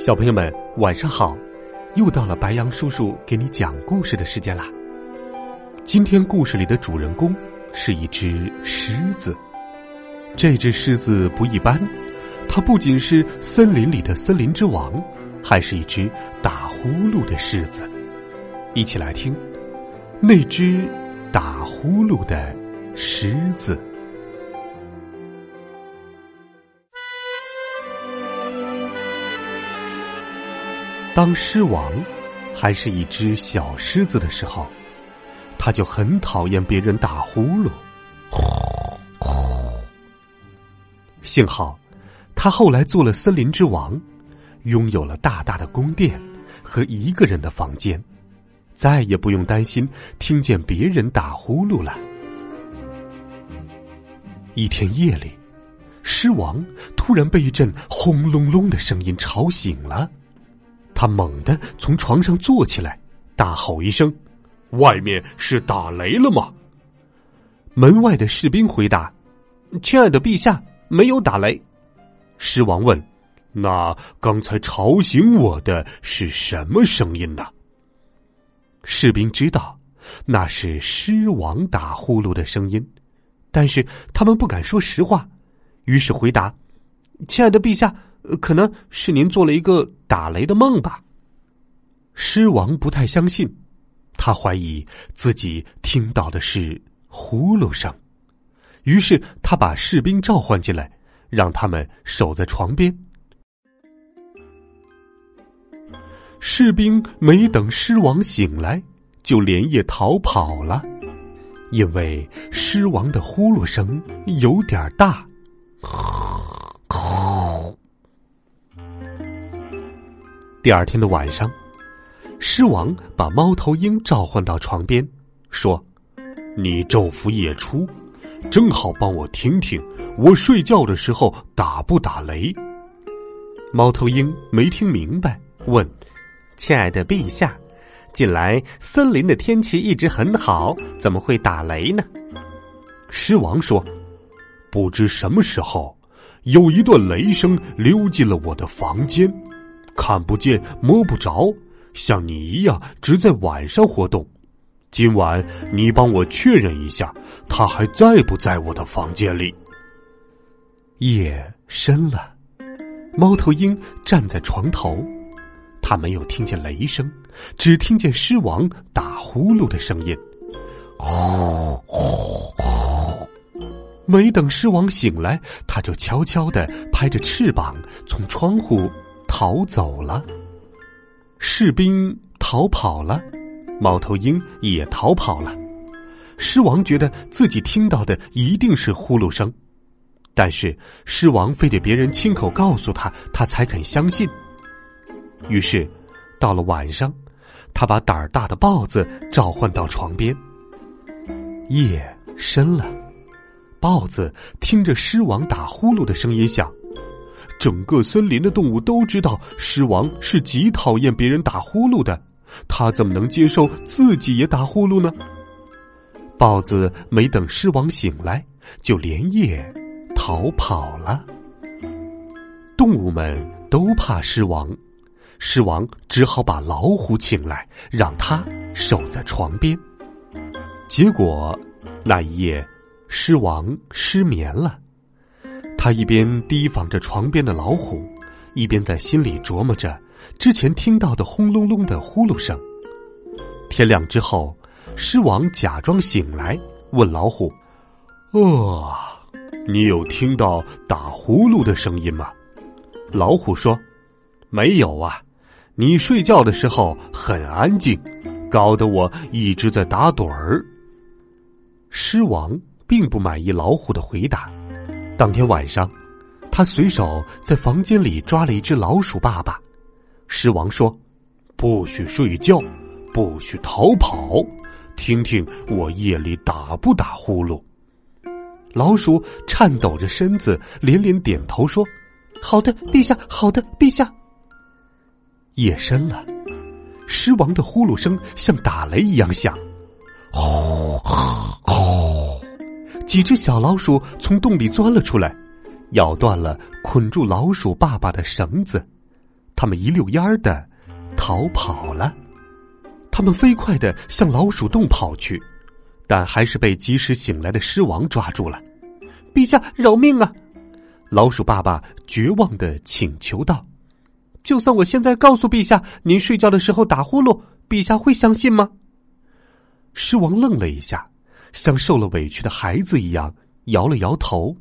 小朋友们，晚上好！又到了白羊叔叔给你讲故事的时间啦。今天故事里的主人公是一只狮子。这只狮子不一般，它不仅是森林里的森林之王，还是一只打呼噜的狮子。一起来听那只打呼噜的狮子。当狮王还是一只小狮子的时候，他就很讨厌别人打呼噜。幸好，他后来做了森林之王，拥有了大大的宫殿和一个人的房间，再也不用担心听见别人打呼噜了。一天夜里，狮王突然被一阵轰隆隆的声音吵醒了。他猛地从床上坐起来，大吼一声：“外面是打雷了吗？”门外的士兵回答：“亲爱的陛下，没有打雷。”狮王问：“那刚才吵醒我的是什么声音呢？”士兵知道那是狮王打呼噜的声音，但是他们不敢说实话，于是回答：“亲爱的陛下。”可能是您做了一个打雷的梦吧。狮王不太相信，他怀疑自己听到的是呼噜声，于是他把士兵召唤进来，让他们守在床边。士兵没等狮王醒来，就连夜逃跑了，因为狮王的呼噜声有点大。第二天的晚上，狮王把猫头鹰召唤到床边，说：“你昼伏夜出，正好帮我听听，我睡觉的时候打不打雷。”猫头鹰没听明白，问：“亲爱的陛下，近来森林的天气一直很好，怎么会打雷呢？”狮王说：“不知什么时候，有一段雷声溜进了我的房间。”看不见摸不着，像你一样只在晚上活动。今晚你帮我确认一下，他还在不在我的房间里？夜深了，猫头鹰站在床头，他没有听见雷声，只听见狮王打呼噜的声音。呼呼呼！没等狮王醒来，他就悄悄的拍着翅膀从窗户。逃走了，士兵逃跑了，猫头鹰也逃跑了。狮王觉得自己听到的一定是呼噜声，但是狮王非得别人亲口告诉他，他才肯相信。于是，到了晚上，他把胆儿大的豹子召唤到床边。夜深了，豹子听着狮王打呼噜的声音，想。整个森林的动物都知道，狮王是极讨厌别人打呼噜的，他怎么能接受自己也打呼噜呢？豹子没等狮王醒来，就连夜逃跑了。动物们都怕狮王，狮王只好把老虎请来，让他守在床边。结果那一夜，狮王失眠了。他一边提防着床边的老虎，一边在心里琢磨着之前听到的轰隆隆的呼噜声。天亮之后，狮王假装醒来，问老虎：“哦，你有听到打呼噜的声音吗？”老虎说：“没有啊，你睡觉的时候很安静，搞得我一直在打盹儿。”狮王。并不满意老虎的回答。当天晚上，他随手在房间里抓了一只老鼠爸爸。狮王说：“不许睡觉，不许逃跑，听听我夜里打不打呼噜。”老鼠颤抖着身子，连连点头说：“好的，陛下，好的，陛下。”夜深了，狮王的呼噜声像打雷一样响，呼，几只小老鼠从洞里钻了出来，咬断了捆住老鼠爸爸的绳子，他们一溜烟儿的逃跑了。他们飞快的向老鼠洞跑去。但还是被及时醒来的狮王抓住了，陛下饶命啊！老鼠爸爸绝望的请求道：“就算我现在告诉陛下，您睡觉的时候打呼噜，陛下会相信吗？”狮王愣了一下，像受了委屈的孩子一样摇了摇头。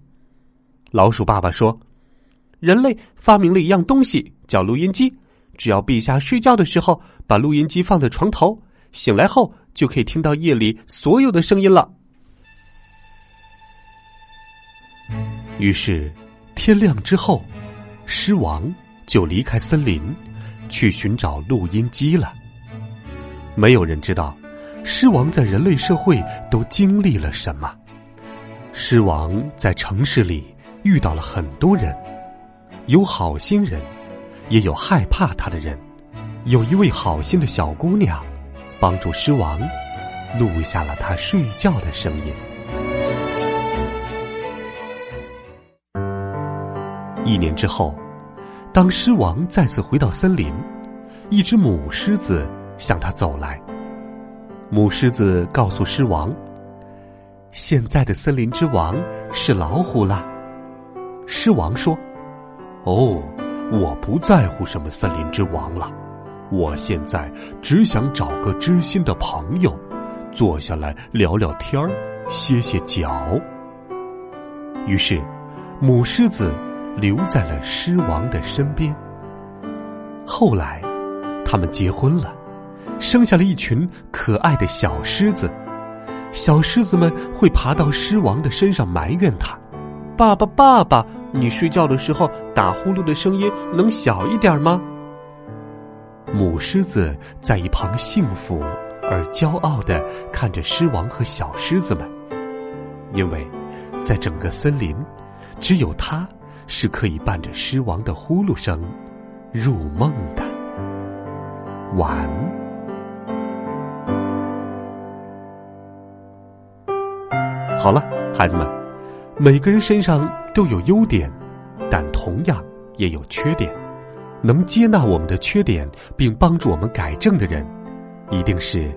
老鼠爸爸说：“人类发明了一样东西，叫录音机。只要陛下睡觉的时候，把录音机放在床头，醒来后。”就可以听到夜里所有的声音了。于是，天亮之后，狮王就离开森林，去寻找录音机了。没有人知道，狮王在人类社会都经历了什么。狮王在城市里遇到了很多人，有好心人，也有害怕他的人。有一位好心的小姑娘。帮助狮王录下了他睡觉的声音。一年之后，当狮王再次回到森林，一只母狮子向他走来。母狮子告诉狮王：“现在的森林之王是老虎了。”狮王说：“哦，我不在乎什么森林之王了。”我现在只想找个知心的朋友，坐下来聊聊天儿，歇歇脚。于是，母狮子留在了狮王的身边。后来，他们结婚了，生下了一群可爱的小狮子。小狮子们会爬到狮王的身上埋怨他：“爸爸，爸爸，你睡觉的时候打呼噜的声音能小一点吗？”母狮子在一旁幸福而骄傲的看着狮王和小狮子们，因为，在整个森林，只有它是可以伴着狮王的呼噜声入梦的。晚。好了，孩子们，每个人身上都有优点，但同样也有缺点。能接纳我们的缺点并帮助我们改正的人，一定是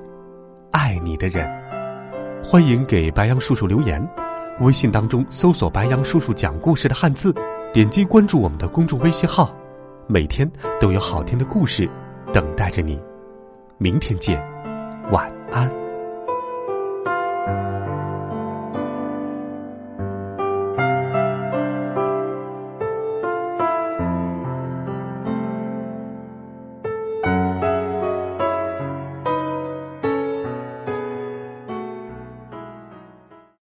爱你的人。欢迎给白杨叔叔留言，微信当中搜索“白杨叔叔讲故事”的汉字，点击关注我们的公众微信号，每天都有好听的故事等待着你。明天见，晚安。